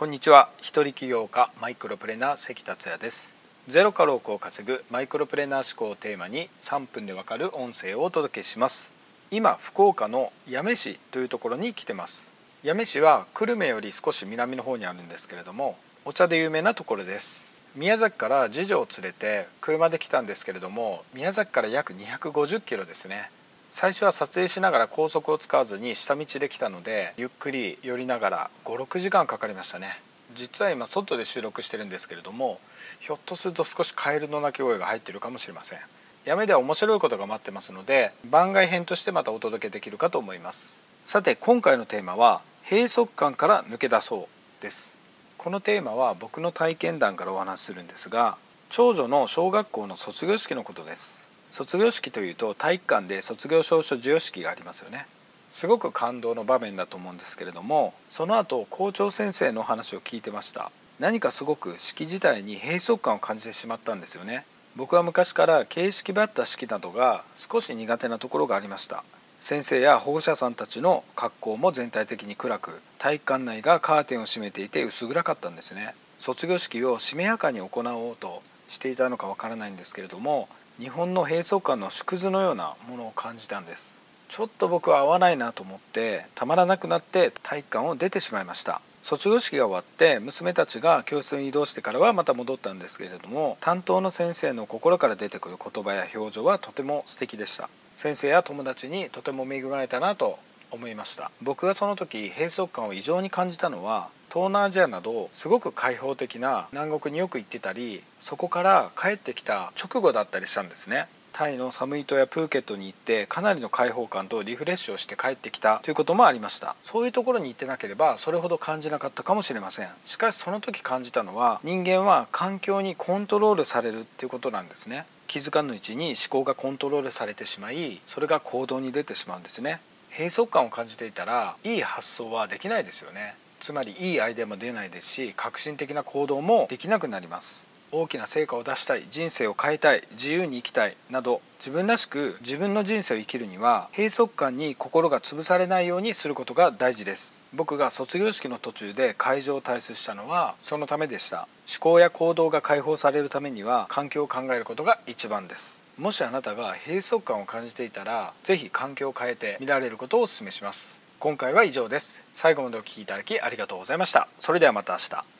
こんにちは。一人起業家マイクロプレーナー関達也です。ゼロから億を稼ぐマイクロプレーナー思考をテーマに3分でわかる音声をお届けします。今福岡の八女市というところに来てます。八女市は久留米より少し南の方にあるんですけれどもお茶で有名なところです。宮崎から次女を連れて車で来たんですけれども宮崎から約250キロですね。最初は撮影しながら高速を使わずに下道で来たのでゆっくり寄りながら56時間かかりましたね。実は今外で収録してるんですけれどもひょっとすると少しカエルの鳴き声が入ってるかもしれません。やめでは面白いことが待ってますので番外編としてまたお届けできるかと思います。さて今回のテーマは閉塞感から抜け出そうです。このテーマは僕の体験談からお話しするんですが長女の小学校の卒業式のことです。卒業式というと体育館で卒業証書授与式がありますよね。すごく感動の場面だと思うんですけれどもその後校長先生の話を聞いてました。何かすごく式自体に閉塞感を感じてしまったんですよね。僕は昔から形式ばった式などが少し苦手なところがありました。先生や保護者さんたちの格好も全体的に暗く体育館内がカーテンを閉めていて薄暗かったんですね。卒業式をしめやかに行おうとしていたのかわからないんですけれども日本の閉塞感の縮図のようなものを感じたんです。ちょっと僕は合わないなと思ってたまらなくなって体育館を出てしまいました。卒業式が終わって娘たちが教室に移動してからはまた戻ったんですけれども担当の先生の心から出てくる言葉や表情はとても素敵でした。先生や友達にとても恵まれたなと思いました。僕がその時閉塞感を異常に感じたのは東南アジアなどすごく開放的な南国によく行ってたりそこから帰ってきた直後だったりしたんですね。タイのサムイ島やプーケットに行ってかなりの開放感とリフレッシュをして帰ってきたということもありました。そういうところに行ってなければそれほど感じなかったかもしれません。しかしその時感じたのは人間は環境にコントロールされるっていうことなんですね。気づかぬうちに思考がコントロールされてしまいそれが行動に出てしまうんですね。閉塞感を感じていたらいい発想はできないですよね。つまりいいアイデアも出ないですし革新的な行動もできなくなります。大きな成果を出したい人生を変えたい自由に生きたいなど自分らしく自分の人生を生きるには閉塞感に心が潰されないようにすることが大事です。僕が卒業式の途中で会場を退出したのはそのためでした。思考や行動が解放されるためには環境を考えることが一番です。もしあなたが閉塞感を感じていたら是非環境を変えて見られることをお勧めします。今回は以上です。最後までお聴きいただきありがとうございました。それではまた明日。